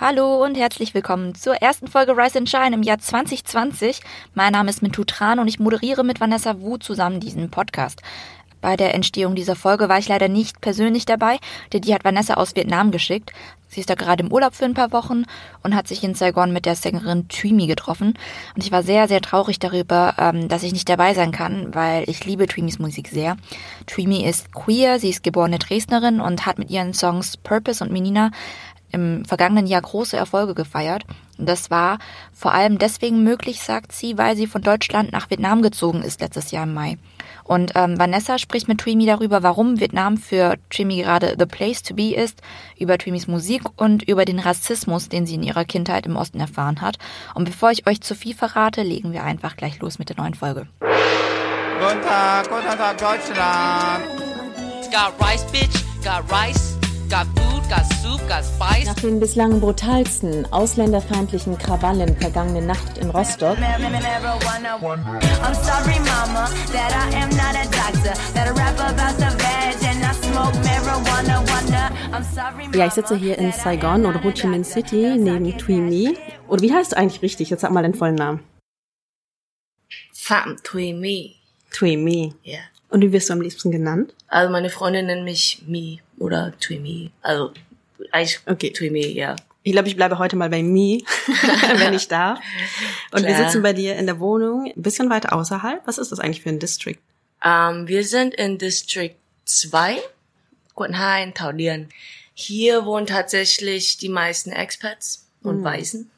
Hallo und herzlich willkommen zur ersten Folge Rise and Shine im Jahr 2020. Mein Name ist Mintu Tran und ich moderiere mit Vanessa Wu zusammen diesen Podcast. Bei der Entstehung dieser Folge war ich leider nicht persönlich dabei, denn die hat Vanessa aus Vietnam geschickt. Sie ist da gerade im Urlaub für ein paar Wochen und hat sich in Saigon mit der Sängerin Twimi getroffen. Und ich war sehr, sehr traurig darüber, ähm, dass ich nicht dabei sein kann, weil ich liebe Twimis Musik sehr. Twimi ist queer, sie ist geborene Dresdnerin und hat mit ihren Songs Purpose und Menina im vergangenen Jahr große Erfolge gefeiert. Und das war vor allem deswegen möglich, sagt sie, weil sie von Deutschland nach Vietnam gezogen ist letztes Jahr im Mai. Und ähm, Vanessa spricht mit Trimi darüber, warum Vietnam für Trimi gerade the place to be ist, über Trimis Musik und über den Rassismus, den sie in ihrer Kindheit im Osten erfahren hat. Und bevor ich euch zu viel verrate, legen wir einfach gleich los mit der neuen Folge. Guten Tag, guten Tag Deutschland. Got rice, bitch, got rice. Got food, got soup, got spice. Nach den bislang brutalsten ausländerfeindlichen Krawallen vergangene Nacht in Rostock. Ja, ich sitze hier in Saigon oder Ho Chi Minh City neben Tui Mi. Oder wie heißt du eigentlich richtig? Jetzt sag mal deinen vollen Namen. Phạm Thuy Mi. Tui Mi. Ja. Und wie wirst du am liebsten genannt? Also meine Freundin nennt mich Mi oder Thuy Mi. Also eigentlich Okay. Mi, ja. Ich glaube, ich bleibe heute mal bei Mi, wenn ich darf. Und wir Klar. sitzen bei dir in der Wohnung, ein bisschen weiter außerhalb. Was ist das eigentlich für ein District? Ähm, wir sind in District 2, Quận 2 in Thảo Điền. Hier wohnen tatsächlich die meisten Expats und Weißen.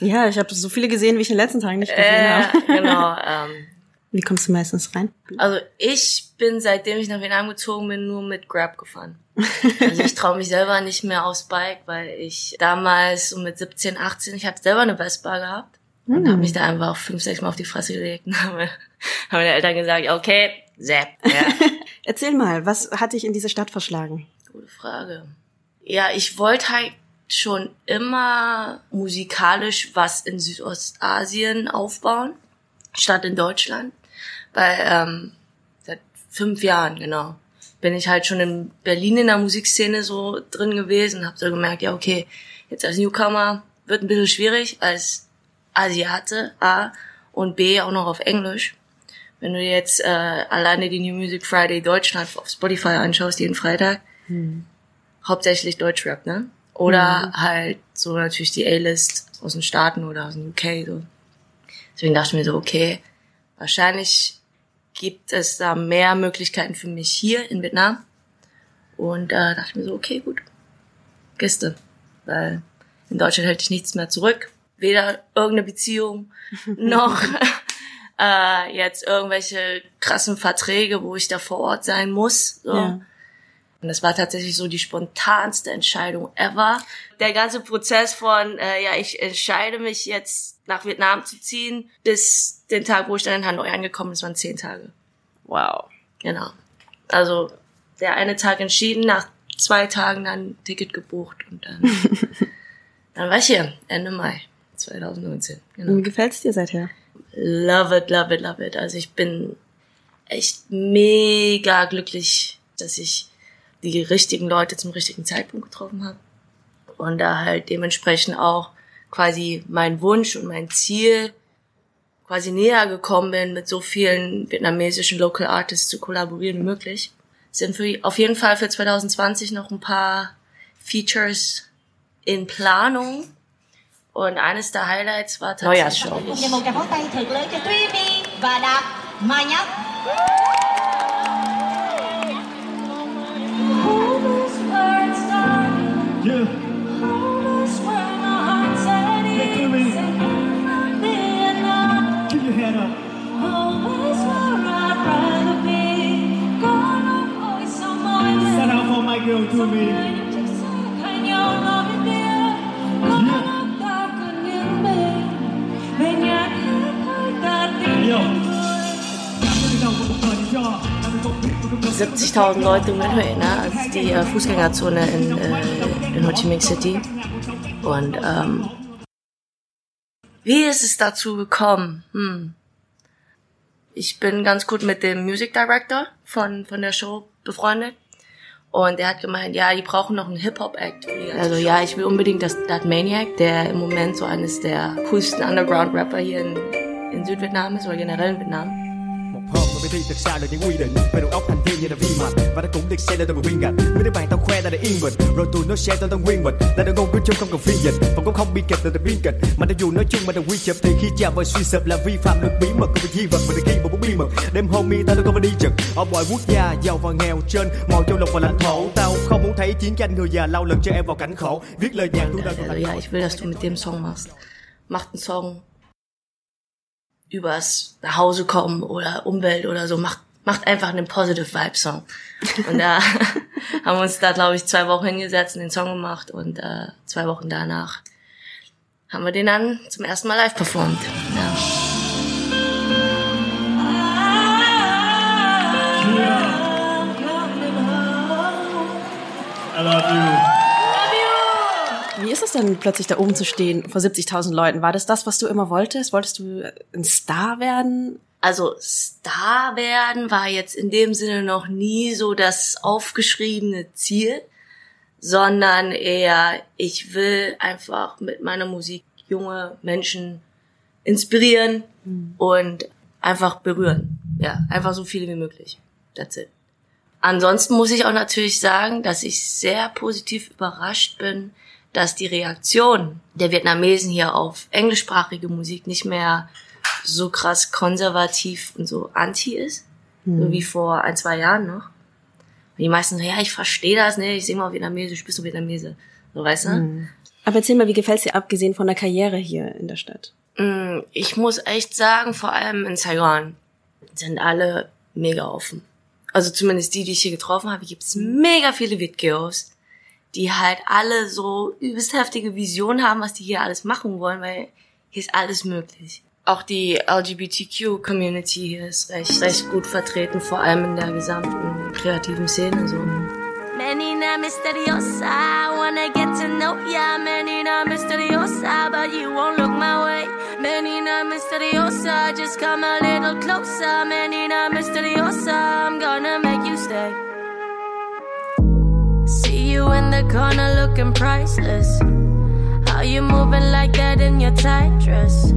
Ja, ich habe so viele gesehen, wie ich in den letzten Tagen nicht gesehen Äh, habe. genau. Ähm, Wie kommst du meistens rein? Also ich bin, seitdem ich nach Vietnam gezogen bin, nur mit Grab gefahren. Also ich traue mich selber nicht mehr aufs Bike, weil ich damals so mit 17, 18, ich habe selber eine Vespa gehabt und habe mich da einfach fünf, sechs Mal auf die Fresse gelegt. Und haben, haben meine Eltern gesagt, okay, Sepp. Ja. Erzähl mal, was hat dich in diese Stadt verschlagen? Gute Frage. Ja, ich wollte halt schon immer musikalisch was in Südostasien aufbauen, statt in Deutschland. Weil ähm, seit fünf Jahren, genau, bin ich halt schon in Berlin in der Musikszene so drin gewesen und habe so gemerkt, ja, okay, jetzt als Newcomer wird ein bisschen schwierig, als Asiate, A, und B, auch noch auf Englisch. Wenn du jetzt äh, alleine die New Music Friday Deutschland auf Spotify anschaust, jeden Freitag, hauptsächlich Deutschrap, ne? Oder halt so natürlich die A-List aus den Staaten oder aus dem UK, so. Deswegen dachte ich mir so, okay, wahrscheinlich gibt es da mehr Möglichkeiten für mich hier in Vietnam. Und äh, dachte ich mir so, okay, gut, Gäste. Weil in Deutschland hält dich nichts mehr zurück. Weder irgendeine Beziehung noch äh, jetzt irgendwelche krassen Verträge, wo ich da vor Ort sein muss. So. Ja. Und das war tatsächlich so die spontanste Entscheidung ever. Der ganze Prozess von, äh, ja, ich entscheide mich jetzt nach Vietnam zu ziehen, bis den Tag, wo ich dann in Hanoi angekommen bin, waren zehn Tage. Wow. Genau. Also der eine Tag entschieden, nach zwei Tagen dann ein Ticket gebucht und dann, dann war ich hier, Ende Mai 2019. Genau. Wie gefällt's dir seither? Love it, love it, love it. Also ich bin echt mega glücklich, dass ich die richtigen Leute zum richtigen Zeitpunkt getroffen habe. Und da halt dementsprechend auch quasi mein Wunsch und mein Ziel quasi näher gekommen bin, mit so vielen vietnamesischen Local Artists zu kollaborieren wie möglich. Es sind für, auf jeden Fall für 2020 noch ein paar Features in Planung. Und eines der Highlights war tatsächlich Dành 70.000 Leute in Hue, ne? Also die äh, Fußgängerzone in, äh, in Ho Chi Minh City. Und ähm, wie ist es dazu gekommen? Hm. Ich bin ganz gut mit dem Music Director von, von der Show befreundet. Und er hat gemeint, ja, die brauchen noch einen Hip-Hop-Act. Also ja, ich will unbedingt, dass Dat Maniac, der im Moment so eines der coolsten Underground-Rapper hier in, in Südvietnam ist oder generell in Vietnam. Bên thi thật xa là những quy định về đầu óc thành viên như là vi mạch và nó cũng được xem là tôi một viên gạch mấy đứa bạn tao khoe ta đã yên bình rồi tụi nó share tên tao nguyên mình là đàn ngôn của chung không cần phiên dịch và cũng không biên kịch là biên kịch mà cho dù nói chung mà đừng quy chụp thì khi chạm vào suy sụp là vi phạm được bí mật của thi vật mà từ khi một bút bí mật đêm hôm mi tao đâu có mà đi trực ở mọi quốc gia giàu và nghèo trên mọi châu lục và lãnh thổ tao không muốn thấy chiến tranh người già lao lừng cho em vào cảnh khổ viết lời nhạc tôi lãnh ja, thổ ich will, dass du mit dem Song machst. Macht einen Song übers Nachhausekommen oder Umwelt oder so. Macht, macht einfach einen Positive Vibe Song. Und da haben wir uns da, glaube ich, zwei Wochen hingesetzt und den Song gemacht und äh, zwei Wochen danach haben wir den dann zum ersten Mal live performt. Ja. I love you. Ist es denn plötzlich da oben zu stehen vor 70.000 Leuten? War das das, was du immer wolltest? Wolltest du ein Star werden? Also Star werden war jetzt in dem Sinne noch nie so das aufgeschriebene Ziel, sondern eher, ich will einfach mit meiner Musik junge Menschen inspirieren und einfach berühren. Ja, einfach so viele wie möglich. That's it. Ansonsten muss ich auch natürlich sagen, dass ich sehr positiv überrascht bin, dass die Reaktion der Vietnamesen hier auf englischsprachige Musik nicht mehr so krass konservativ und so anti ist, so wie vor ein, zwei Jahren noch. Und die meisten so, ja, ich verstehe das nicht, ich singe mal Vietnamesisch, bist du Vietnamese. So, weißt du? Aber erzähl mal, wie gefällt's dir abgesehen von der Karriere hier in der Stadt? Mm, Ich muss echt sagen, vor allem in Saigon sind alle mega offen. Also zumindest die, die ich hier getroffen habe, gibt's mega viele Videos, die halt alle so übelst heftige Visionen haben, was die hier alles machen wollen, weil hier ist alles möglich. Auch die LGBTQ-Community hier ist recht, recht gut vertreten, vor allem in der gesamten kreativen Szene. So. Menina misteriosa, wanna get to know ya. Menina misteriosa, but you won't look my way. Menina misteriosa, just come a little closer. Menina misteriosa, I'm gonna make you stay. You in the corner looking priceless. How you moving like that in your tight dress?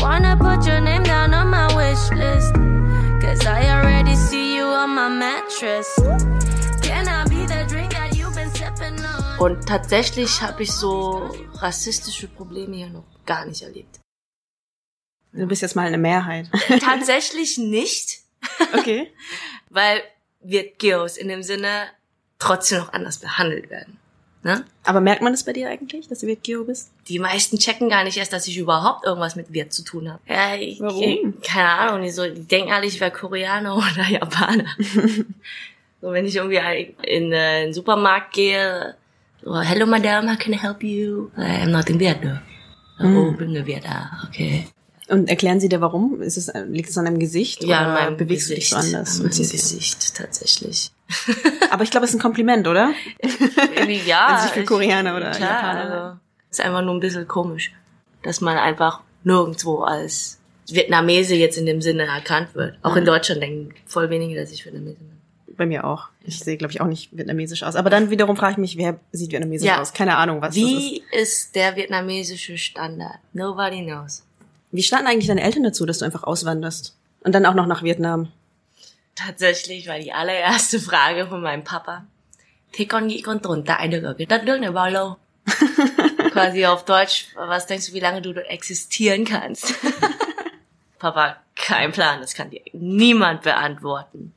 Wanna put your name down on my wish list. Cause I already see you on my mattress. Can I be the drink that you've been sipping on? Und tatsächlich habe ich so rassistische Probleme hier noch gar nicht erlebt. Du bist jetzt mal eine Mehrheit. Tatsächlich nicht, Okay. weil Vietgeos in dem Sinne trotzdem noch anders behandelt werden. Ne? Aber merkt man das bei dir eigentlich, dass du Vietgeo bist? Die meisten checken gar nicht erst, dass ich überhaupt irgendwas mit Viet zu tun habe. Ja, ich, Warum? Ich, keine Ahnung, die, so, die denken alle, ich wäre Koreaner oder Japaner. so, wenn ich irgendwie in äh, den Supermarkt gehe, so, hello madam, how can I help you? I'm not in Viet, though. Oh, bin eine Viet, ah, okay. Und erklären sie dir warum? Ist es, liegt es an deinem Gesicht Ja, oder bewegst Gesicht. du dich so anders? Und meinem Gesicht, tatsächlich. Aber ich glaube, es ist ein Kompliment, oder? Ja. An sich für ich- Koreaner oder klar, Japaner. Also, ist einfach nur ein bisschen komisch, dass man einfach nirgendwo als Vietnamese jetzt in dem Sinne erkannt wird. Auch in Deutschland denken voll wenige, dass ich Vietnamese bin. Bei mir auch. Ich sehe, glaube ich, auch nicht vietnamesisch aus. Aber dann wiederum frage ich mich, wer sieht vietnamesisch Ja. aus? Keine Ahnung, was das ist. Wie ist der vietnamesische Standard? Nobody knows. Wie standen eigentlich deine Eltern dazu, dass du einfach auswanderst? Und dann auch noch nach Vietnam? Tatsächlich war die allererste Frage von meinem Papa. Thế con nghĩ con tồn tại được ở cái đất nước này bao lâu? Quasi auf Deutsch, was denkst du, wie lange du dort existieren kannst? Papa, kein Plan, das kann dir niemand beantworten.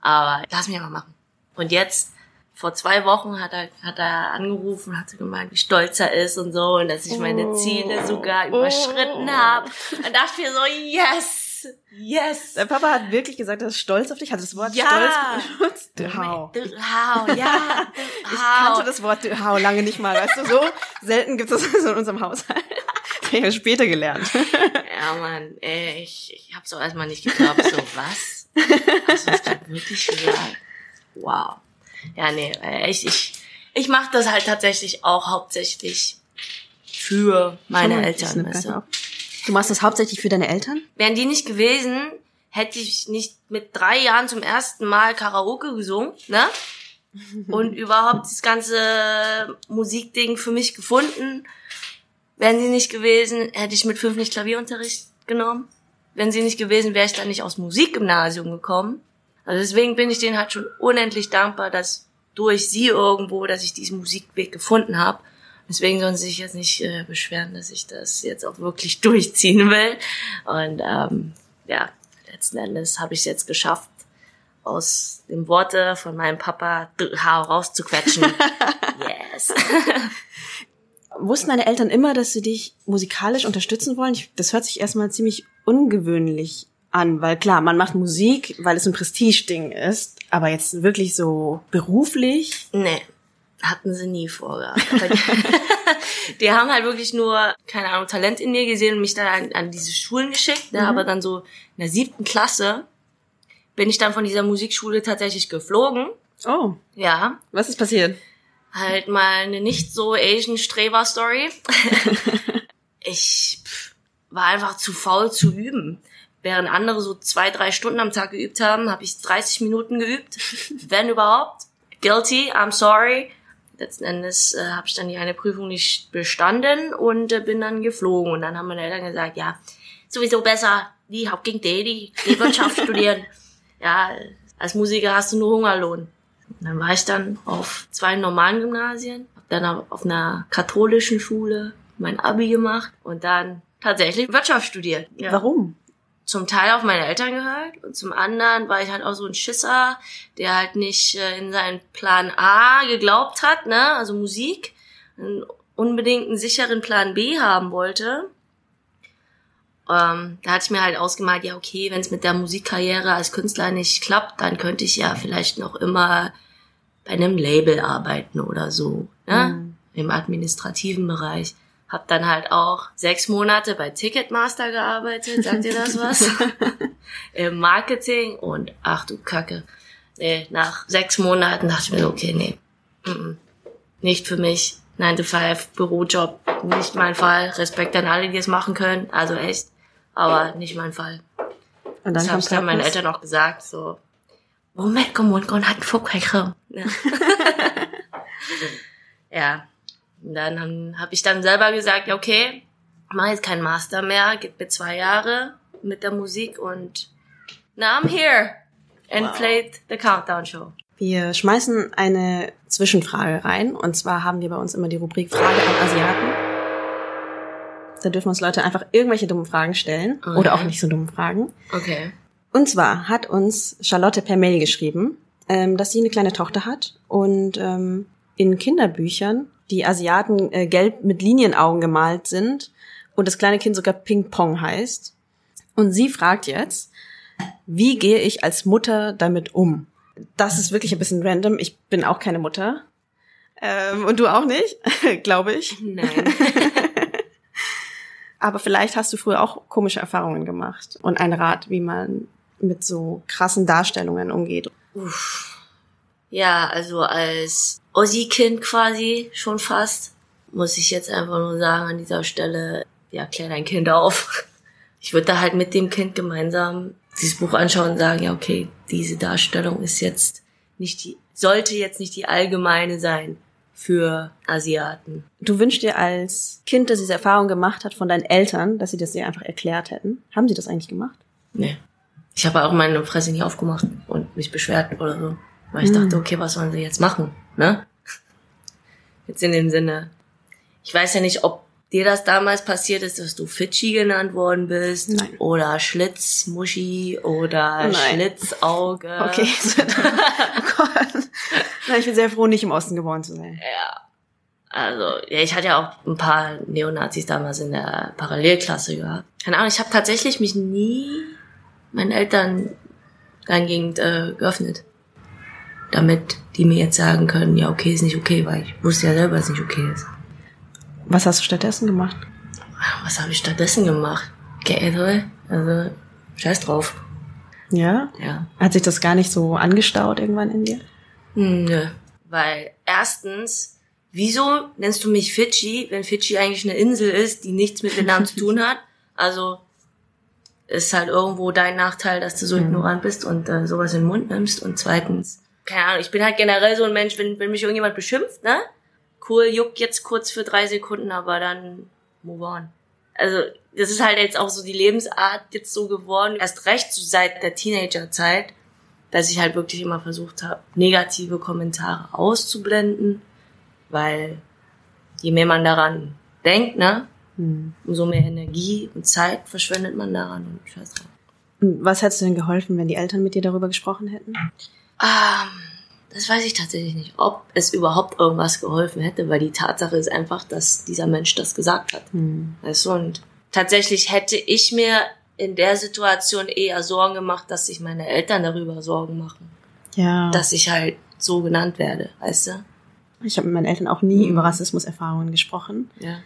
Aber lass mich mal machen. Und jetzt, vor zwei Wochen hat er, hat er angerufen, hat so gemeint, wie stolz er ist und so, und dass ich meine Ziele sogar überschritten habe. Dann dachte ich mir so, yes, yes. Dein Papa hat wirklich gesagt, er ist stolz auf dich, hat das Wort Ja. stolz benutzt. Hau. Hau, ja. Ich kannte das Wort Hau lange nicht mal, weißt du, so selten gibt es das in unserem Haushalt. Das habe ich später gelernt. Ja, Mann, ey, ich, ich hab's auch erstmal nicht geglaubt. So, was? Hast du das gerade wirklich gesagt? Wow. Ja, nee, äh, ich, ich, ich mache das halt tatsächlich auch hauptsächlich für meine Eltern. Weißt du? machst das hauptsächlich für deine Eltern? Wären die nicht gewesen, hätte ich nicht mit drei Jahren zum ersten Mal Karaoke gesungen, ne? und überhaupt das ganze Musikding für mich gefunden. Wären sie nicht gewesen, hätte ich mit fünf nicht Klavierunterricht genommen. Wenn sie nicht gewesen, wäre ich dann nicht aus Musikgymnasium gekommen. Also deswegen bin ich denen halt schon unendlich dankbar, dass durch sie irgendwo, dass ich diesen Musikweg gefunden habe. Deswegen sollen sie sich jetzt nicht äh, beschweren, dass ich das jetzt auch wirklich durchziehen will. Und ähm, ja, letzten Endes habe ich es jetzt geschafft, aus den Worte von meinem Papa Haar rauszuquetschen. yes. Wussten deine Eltern immer, dass sie dich musikalisch unterstützen wollen? Ich, das hört sich erstmal ziemlich ungewöhnlich an, weil klar, man macht Musik, weil es ein Prestigeding ist, aber jetzt wirklich so beruflich? Nee, hatten sie nie vorgehabt. Die, die haben halt wirklich nur, keine Ahnung, Talent in mir gesehen und mich dann an, an diese Schulen geschickt. Ne? Mhm. Aber dann so in der siebten Klasse bin ich dann von dieser Musikschule tatsächlich geflogen. Oh, Ja, was ist passiert? halt mal eine nicht so Asian Streber Story. ich war einfach zu faul zu üben. Während andere so zwei, drei Stunden am Tag geübt haben, habe ich 30 Minuten geübt, wenn überhaupt. Guilty, I'm sorry. Letzten Endes äh, habe ich dann die eine Prüfung nicht bestanden und äh, bin dann geflogen. Und dann haben meine Eltern gesagt, ja, sowieso besser, die Hauptging die, die Wirtschaft studieren. Ja, als Musiker hast du nur Hungerlohn. Und dann war ich dann auf zwei normalen Gymnasien, hab dann auf einer katholischen Schule mein Abi gemacht und dann tatsächlich Wirtschaft studiert. Ja. Warum? Zum Teil auf meine Eltern gehört und zum anderen war ich halt auch so ein Schisser, der halt nicht äh, in seinen Plan A geglaubt hat, ne, also Musik, und unbedingt einen sicheren Plan B haben wollte. Ähm, da hatte ich mir halt ausgemalt, ja okay, wenn es mit der Musikkarriere als Künstler nicht klappt, dann könnte ich ja vielleicht noch immer bei einem Label arbeiten oder so, ne? Im administrativen Bereich. Hab dann halt auch sechs Monate bei Ticketmaster gearbeitet, sagt ihr das was? Im Marketing und ach du Kacke. Nee, nach sechs Monaten dachte ich mir, okay, nee, mm, nicht für mich. 9 to 5, Bürojob, nicht mein Fall. Respekt an alle, die es machen können, also echt, aber nicht mein Fall. Und dann das ich dann meinen Eltern auch gesagt, so, Moment, komm, und hat einen Fuck ja. Und dann habe hab ich dann selber gesagt, ja, okay, mache jetzt keinen Master mehr, gibt mir zwei Jahre mit der Musik und now I'm here and played the Countdown Show. Wir schmeißen eine Zwischenfrage rein. Und zwar haben wir bei uns immer die Rubrik Frage an Asiaten. Da dürfen uns Leute einfach irgendwelche dummen Fragen stellen. Okay. Oder auch nicht so dumme Fragen. Okay. Und zwar hat uns Charlotte per Mail geschrieben, ähm, dass sie eine kleine Tochter hat und ähm, in Kinderbüchern die Asiaten äh, gelb mit Linienaugen gemalt sind und das kleine Kind sogar Ping Pong heißt. Und sie fragt jetzt, wie gehe ich als Mutter damit um? Das ist wirklich ein bisschen random. Ich bin auch keine Mutter. Ähm, und du auch nicht, glaube ich. Nein. Aber vielleicht hast du früher auch komische Erfahrungen gemacht und einen Rat, wie man mit so krassen Darstellungen umgeht. Ja, also als Ossi-Kind quasi schon fast, muss ich jetzt einfach nur sagen an dieser Stelle, ja, klär dein Kind auf. Ich würde da halt mit dem Kind gemeinsam dieses Buch anschauen und sagen, ja, okay, diese Darstellung ist jetzt nicht die, sollte jetzt nicht die allgemeine sein für Asiaten. Du wünschst dir als Kind, das diese Erfahrung gemacht hat, von deinen Eltern, dass sie das dir einfach erklärt hätten. Haben sie das eigentlich gemacht? Nee. Ich habe auch meine Fresse nicht aufgemacht und mich beschwert oder so. Weil ich dachte, okay, was sollen sie jetzt machen, ne? Jetzt in dem Sinne. Ich weiß ja nicht, ob dir das damals passiert ist, dass du Fidschi genannt worden bist. Nein. Oder Schlitzmuschi oder Nein. Schlitzauge. Okay. oh Gott. Nein, ich bin sehr froh, nicht im Osten geboren zu sein. Ja. Also, ja, ich hatte ja auch ein paar Neonazis damals in der Parallelklasse gehabt. Keine Ahnung, ich habe tatsächlich mich nie meinen Eltern dahingehend äh, geöffnet. Damit die mir jetzt sagen können, ja, okay, ist nicht okay, weil ich wusste ja selber, dass es nicht okay ist. Was hast du stattdessen gemacht? Was habe ich stattdessen gemacht? Geändert? Also, scheiß drauf. Ja? Ja. Hat sich das gar nicht so angestaut irgendwann in dir? Hm, Nö. Weil erstens, wieso nennst du mich Fidschi, wenn Fidschi eigentlich eine Insel ist, die nichts mit Vietnam zu tun hat? Also ist halt irgendwo dein Nachteil, dass du so ignorant bist und äh, sowas in den Mund nimmst. Und zweitens, keine Ahnung, ich bin halt generell so ein Mensch, wenn, wenn mich irgendjemand beschimpft, ne? Cool, juckt jetzt kurz für drei Sekunden, aber dann move on. Also, das ist halt jetzt auch so die Lebensart jetzt so geworden. Erst recht so seit der Teenagerzeit, dass ich halt wirklich immer versucht habe, negative Kommentare auszublenden, weil je mehr man daran denkt, ne, umso mehr Energie und Zeit verschwendet man daran und scheiß drauf. Was hättest du denn geholfen, wenn die Eltern mit dir darüber gesprochen hätten? Ähm, das weiß ich tatsächlich nicht, ob es überhaupt irgendwas geholfen hätte, weil die Tatsache ist einfach, dass dieser Mensch das gesagt hat. Weißt du, und tatsächlich hätte ich mir in der Situation eher Sorgen gemacht, dass sich meine Eltern darüber Sorgen machen. Ja. Dass ich halt so genannt werde, weißt du? ich habe mit meinen Eltern auch nie über Rassismuserfahrungen gesprochen. Ja.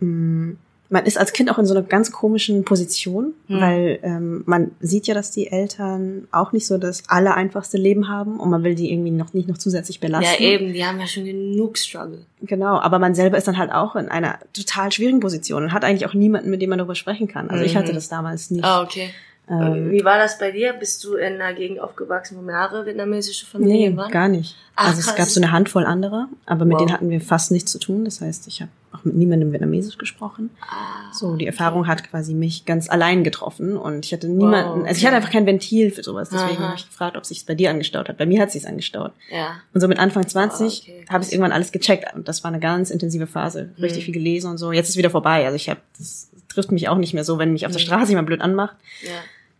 Mm, Man ist als Kind auch in so einer ganz komischen Position, Hm. weil ähm, man sieht ja, dass die Eltern auch nicht so das allereinfachste Leben haben und man will die irgendwie noch nicht noch zusätzlich belasten. Ja, eben, die haben ja schon genug Struggle. Genau, aber man selber ist dann halt auch in einer total schwierigen Position und hat eigentlich auch niemanden, mit dem man darüber sprechen kann. Also ich Mhm. hatte das damals nicht. Ah, okay. Ähm, Wie war das bei dir? Bist du in einer Gegend aufgewachsen, wo mehrere vietnamesische Familien Nee, waren? gar nicht. Ach, also es krass. gab so eine Handvoll andere, aber mit Wow. denen hatten wir fast nichts zu tun. Das heißt, ich habe auch mit niemandem Vietnamesisch gesprochen. Ah, So, die Erfahrung hat quasi mich ganz allein getroffen und ich hatte niemanden, Wow, also ich hatte okay. einfach kein Ventil für sowas. Deswegen habe ich gefragt, ob sich bei dir angestaut hat. Bei mir hat sich's angestaut. Ja. Und so mit Anfang 20 Ah, okay, habe ich irgendwann alles gecheckt und das war eine ganz intensive Phase. Richtig Mhm. viel gelesen und so. Jetzt ist wieder vorbei. Also ich habe, das trifft mich auch nicht mehr so, wenn mich auf der Mhm. Straße jemand blöd anmacht. Ja.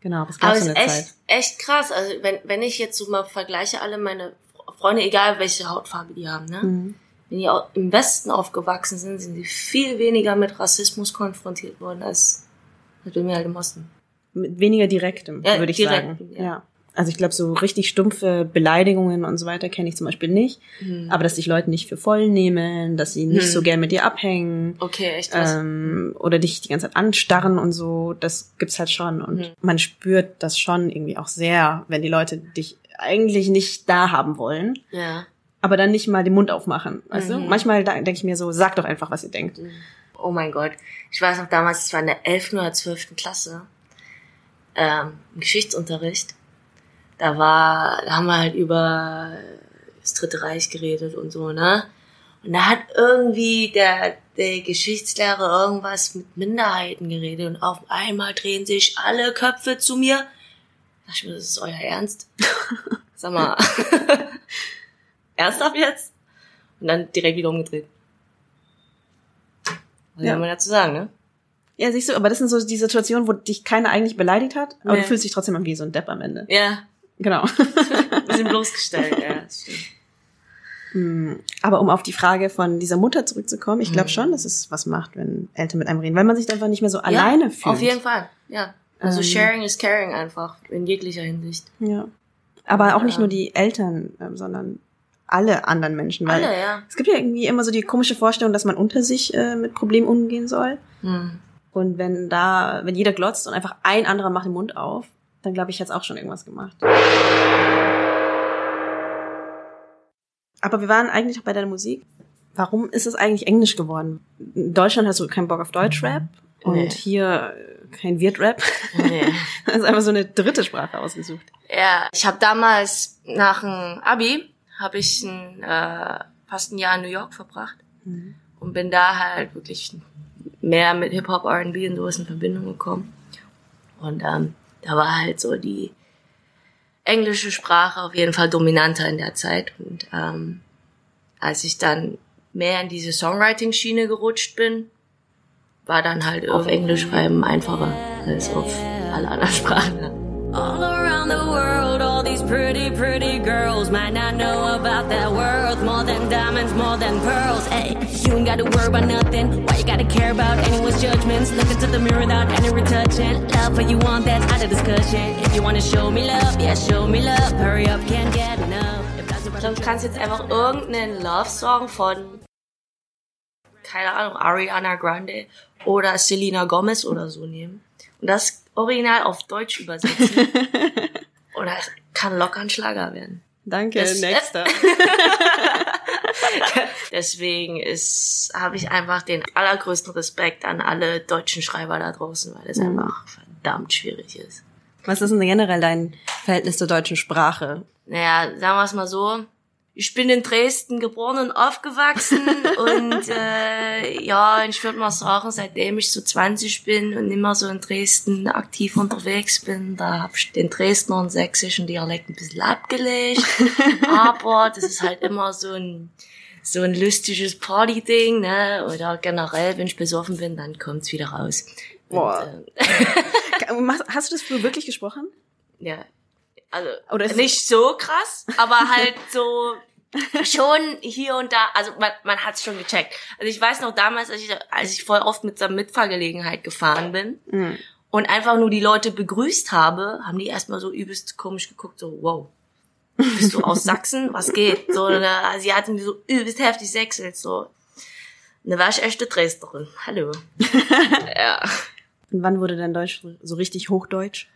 Genau, aber es gab es ist Zeit. echt, echt krass. Also wenn, wenn ich jetzt so mal vergleiche, alle meine Freunde, egal welche Hautfarbe die haben, ne? Mhm. Wenn die im Westen aufgewachsen sind, sind sie viel weniger mit Rassismus konfrontiert worden als, bei mir halt im Osten. Mit weniger direktem, Ja, würde ich direkt, sagen. ja. Ja. Also ich glaube, so richtig stumpfe Beleidigungen und so weiter kenne ich zum Beispiel nicht. Mhm. Aber dass dich Leute nicht für voll nehmen, dass sie nicht Hm. so gern mit dir abhängen. Okay, echt was. Ähm, oder dich die ganze Zeit anstarren und so, das gibt's halt schon. Und Mhm. man spürt das schon irgendwie auch sehr, wenn die Leute dich eigentlich nicht da haben wollen, ja. Aber dann nicht mal den Mund aufmachen. Weißt du? Mhm. Manchmal denke ich mir so, sag doch einfach, was ihr denkt. Oh mein Gott. Ich weiß noch damals, es war in der 11. oder 12. Klasse, ähm, im Geschichtsunterricht. Da war, da haben wir halt über das Dritte Reich geredet und so, ne? Und da hat irgendwie der, der Geschichtslehrer irgendwas mit Minderheiten geredet und auf einmal drehen sich alle Köpfe zu mir. Da dachte ich mir, das ist euer Ernst? Sag mal, ernsthaft jetzt? Und dann direkt wieder umgedreht. Was Ja. soll man dazu sagen, ne? Ja, siehst du, aber das sind so die Situationen, wo dich keiner eigentlich beleidigt hat, aber Nee. du fühlst dich trotzdem wie so ein Depp am Ende. Ja, Genau. sind bloßgestellt, ja. das stimmt. Hm, Aber um auf die Frage von dieser Mutter zurückzukommen, ich glaube Mhm. schon, dass es was macht, wenn Eltern mit einem reden, weil man sich einfach nicht mehr so alleine fühlt. Auf jeden Fall, ja. Also Ähm. sharing is caring einfach, in jeglicher Hinsicht. Ja. Aber auch nicht Ja. nur die Eltern, ähm, sondern alle anderen Menschen. Weil Alle, ja. Es gibt ja irgendwie immer so die komische Vorstellung, dass man unter sich äh, mit Problemen umgehen soll. Hm. Und wenn da, wenn jeder glotzt und einfach ein anderer macht den Mund auf, dann glaube ich, hat's auch schon irgendwas gemacht. Aber wir waren eigentlich auch bei deiner Musik. Warum ist es eigentlich Englisch geworden? In Deutschland hast du keinen Bock auf Deutschrap und Nee. hier äh, kein Wirtrap. Nee. Das ist einfach so eine dritte Sprache ausgesucht. Ja, ich habe damals nach dem Abi habe ich ein, äh, fast ein Jahr in New York verbracht und bin da halt wirklich mehr mit Hip Hop, R&B und sowas in Verbindung gekommen. Und ähm, da war halt so die englische Sprache auf jeden Fall dominanter in der Zeit. Und ähm, als ich dann mehr in diese Songwriting-Schiene gerutscht bin, war dann halt auf Englisch schreiben einfacher als auf alle anderen Sprachen. All around the world, pretty, pretty girls might not know about that world. More than diamonds, more than pearls. Hey, you ain't gotta worry about nothing. Why you gotta care about anyone's judgments? Look into the mirror without any retouching. Love for you want, that's out of discussion. If you wanna show me love, yeah, show me love. Hurry up, can't get enough. If that's about Du kannst jetzt einfach irgendeinen Love-Song von, keine Ahnung, Ariana Grande oder Selena Gomez oder so nehmen und das Original auf Deutsch übersetzen. und das kann locker ein Schlager werden. Danke, Das- nächster. Deswegen ist, habe ich einfach den allergrößten Respekt an alle deutschen Schreiber da draußen, weil es Mhm. einfach verdammt schwierig ist. Was ist denn generell dein Verhältnis zur deutschen Sprache? Naja, sagen wir es mal so. Ich bin in Dresden geboren und aufgewachsen und äh, ja, ich würde mal sagen, seitdem ich so 20 bin und immer so in Dresden aktiv unterwegs bin, da habe ich den Dresdner und sächsischen Dialekt ein bisschen abgelegt. Aber das ist halt immer so ein so ein lustiges Party-Ding, ne? Oder generell, wenn ich besoffen bin, dann kommt's wieder raus. Boah. Und, äh, Hast du das früher wirklich gesprochen? ja. Also nicht so krass, aber halt so schon hier und da, also man, man hat's schon gecheckt. Also ich weiß noch damals, als ich, als ich voll oft mit so einer Mitfahrgelegenheit gefahren bin Mhm. und einfach nur die Leute begrüßt habe, haben die erstmal so übelst komisch geguckt, so wow. Bist du aus Sachsen? Was geht? So eine Asiatin, die so übelst heftig sechselt, so. Und da war ich echte Dresdnerin. Hallo. ja. Und wann wurde dein Deutsch so richtig Hochdeutsch?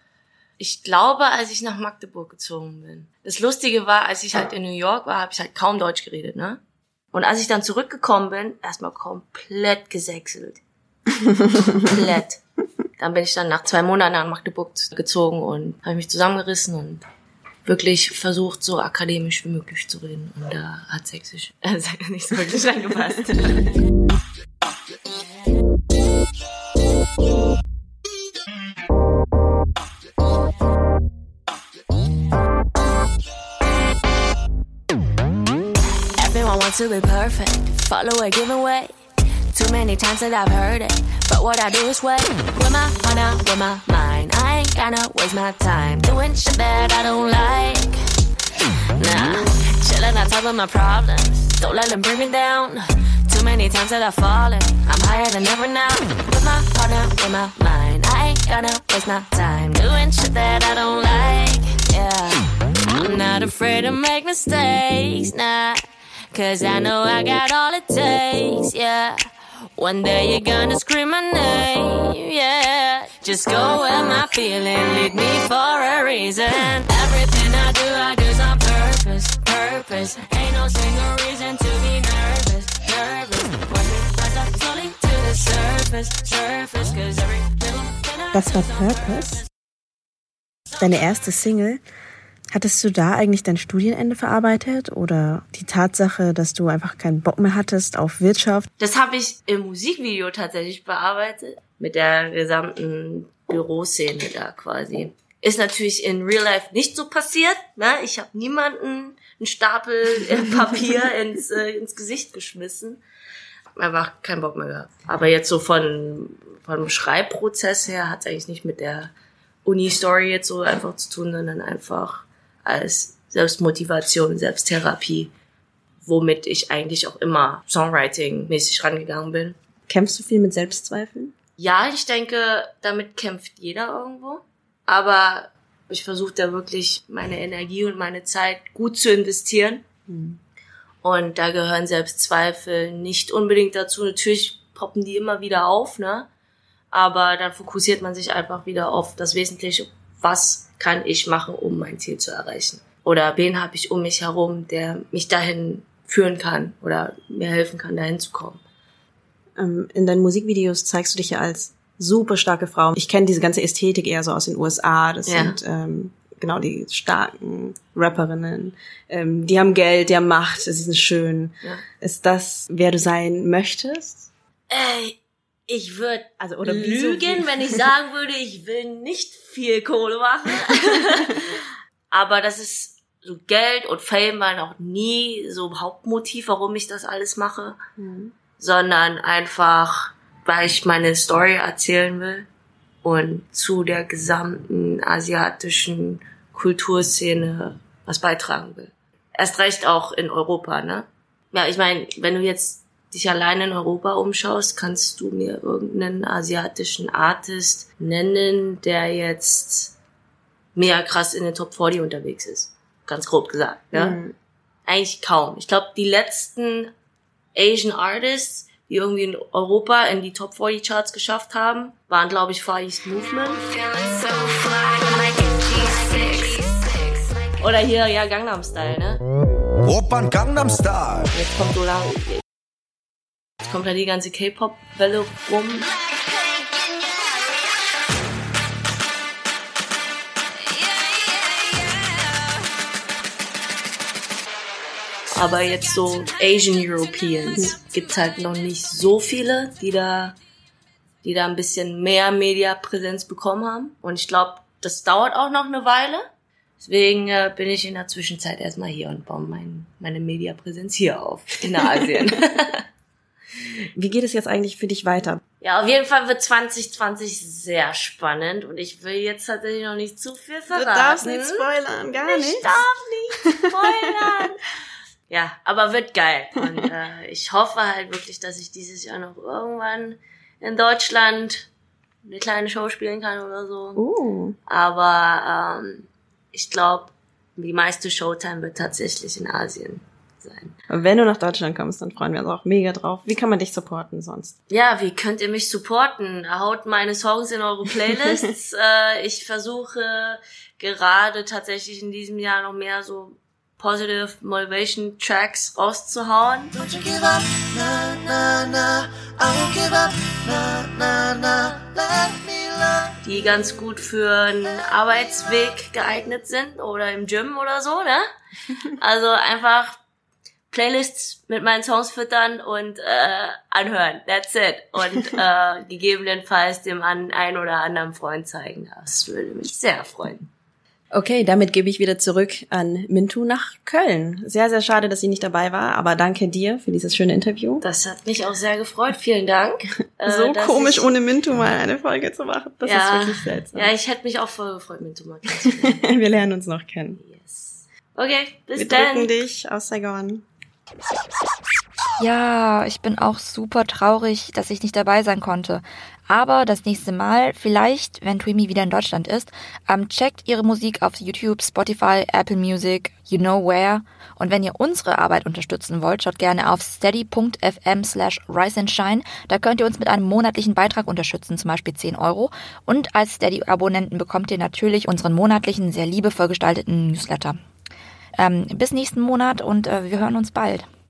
Ich glaube, als ich nach Magdeburg gezogen bin. Das Lustige war, als ich halt in New York war, habe ich halt kaum Deutsch geredet, ne? Und als ich dann zurückgekommen bin, erstmal komplett gesächselt. komplett. Dann bin ich dann nach zwei Monaten nach Magdeburg gezogen und habe mich zusammengerissen und wirklich versucht, so akademisch wie möglich zu reden. Und da hat Sächsisch äh, nicht so wirklich reingepasst. To be perfect, follow a given way. Too many times that I've heard it, but what I do is wait. With my out, with my mind, I ain't gonna waste my time doing shit that I don't like. Nah, chilling on top of my problems, don't let them bring me down. Too many times that I've fallen, I'm higher than ever now. With my out, with my mind, I ain't gonna waste my time doing shit that I don't like. Yeah. I'm not afraid to make mistakes, nah. Cause I know I got all it takes, yeah. One day you're gonna scream my name, yeah. Just go where my feeling lead me for a reason. Everything I do, I do's on purpose, purpose. Ain't no single reason to be nervous, nervous. Watch me rise up slowly to the surface, surface. Cause every little thing I Das war do Purpose. Deine erste Single. Hattest du da eigentlich dein Studienende verarbeitet oder die Tatsache, dass du einfach keinen Bock mehr hattest auf Wirtschaft? Das habe ich im Musikvideo tatsächlich bearbeitet. Mit der gesamten Büroszene da quasi. Ist natürlich in Real Life nicht so passiert. Ne? Ich habe niemanden einen Stapel Papier ins, äh, ins Gesicht geschmissen. Einfach keinen Bock mehr gehabt. Aber jetzt so von, vom Schreibprozess her hat es eigentlich nicht mit der Uni-Story jetzt so einfach zu tun, sondern einfach als Selbstmotivation, Selbsttherapie, womit ich eigentlich auch immer Songwriting-mäßig rangegangen bin. Kämpfst du viel mit Selbstzweifeln? Ja, ich denke, damit kämpft jeder irgendwo. Aber ich versuche da wirklich meine Energie und meine Zeit gut zu investieren. Und da gehören Selbstzweifel nicht unbedingt dazu. Natürlich poppen die immer wieder auf, ne? Aber dann fokussiert man sich einfach wieder auf das Wesentliche. Was kann ich machen, um mein Ziel zu erreichen? Oder wen habe ich um mich herum, der mich dahin führen kann oder mir helfen kann, dahin zu kommen? Ähm, in deinen Musikvideos zeigst du dich ja als super starke Frau. Ich kenne diese ganze Ästhetik eher so aus den USA. Das Ja. sind ähm, genau die starken Rapperinnen. Ähm, die haben Geld, die haben Macht, sie sind schön. Ja. Ist das, wer du sein möchtest? Ey, ich würde Also, oder lügen, wenn ich sagen würde, ich will nicht viel Kohle machen. Aber das ist so Geld und Fame waren auch nie so Hauptmotiv, warum ich das alles mache, sondern einfach, weil ich meine Story erzählen will und zu der gesamten asiatischen Kulturszene was beitragen will. Erst recht auch in Europa, ne? Ja, ich meine, wenn du jetzt dich allein in Europa umschaust, kannst du mir irgendeinen asiatischen Artist nennen, der jetzt mega krass in den Top 40 unterwegs ist. Ganz grob gesagt, ja? Mhm. Eigentlich kaum. Ich glaube, die letzten Asian Artists, die irgendwie in Europa in die Top 40 Charts geschafft haben, waren, glaube ich, Far East Movement. Oder hier, ja, Gangnam Style, ne? Opern Gangnam Style. Jetzt kommt so lang. Jetzt kommt ja die ganze K-Pop-Welle rum. Aber jetzt so Asian Europeans gibt es halt noch nicht so viele, die da, die da ein bisschen mehr Mediapräsenz bekommen haben. Und ich glaube, das dauert auch noch eine Weile. Deswegen äh, bin ich in der Zwischenzeit erstmal hier und baue mein, meine Mediapräsenz hier auf, in Asien. Wie geht es jetzt eigentlich für dich weiter? Ja, auf jeden Fall wird 2020 sehr spannend und ich will jetzt tatsächlich noch nicht zu viel verraten. Du darfst nicht spoilern, gar ich nicht. Ich darf nicht spoilern. ja, aber wird geil. Und äh, ich hoffe halt wirklich, dass ich dieses Jahr noch irgendwann in Deutschland eine kleine Show spielen kann oder so. Uh. Aber ähm, ich glaube, die meiste Showtime wird tatsächlich in Asien sein. Wenn du nach Deutschland kommst, dann freuen wir uns auch mega drauf. Wie kann man dich supporten sonst? Ja, wie könnt ihr mich supporten? Haut meine Songs in eure Playlists. äh, ich versuche gerade tatsächlich in diesem Jahr noch mehr so positive Motivation Tracks rauszuhauen. Don't you give up, na na na. I won't give up, na na na. Let me love. die ganz gut für einen Arbeitsweg geeignet sind oder im Gym oder so, ne? Also einfach Playlists mit meinen Songs füttern und äh, anhören. That's it. Und äh, gegebenenfalls dem an, ein oder anderen Freund zeigen. Das würde mich sehr freuen. Okay, damit gebe ich wieder zurück an Mintu nach Köln. Sehr, sehr schade, dass sie nicht dabei war, aber danke dir für dieses schöne Interview. Das hat mich auch sehr gefreut. Vielen Dank. äh, so komisch, ich, ohne Mintu mal eine Folge zu machen. Das ja, ist wirklich seltsam. Ja, ich hätte mich auch voll gefreut, mit Thomas kennenzulernen. Wir lernen uns noch kennen. Yes. Okay, bis Wir dann. drücken dich aus Saigon. Ja, ich bin auch super traurig, dass ich nicht dabei sein konnte. Aber das nächste Mal, vielleicht, wenn Tweemy wieder in Deutschland ist, ähm, checkt ihre Musik auf YouTube, Spotify, Apple Music, you know where. Und wenn ihr unsere Arbeit unterstützen wollt, schaut gerne auf steady.fm slash rise and shine. Da könnt ihr uns mit einem monatlichen Beitrag unterstützen, zum Beispiel 10 Euro. Und als Steady-Abonnenten bekommt ihr natürlich unseren monatlichen, sehr liebevoll gestalteten Newsletter. Ähm, bis nächsten Monat und äh, wir hören uns bald.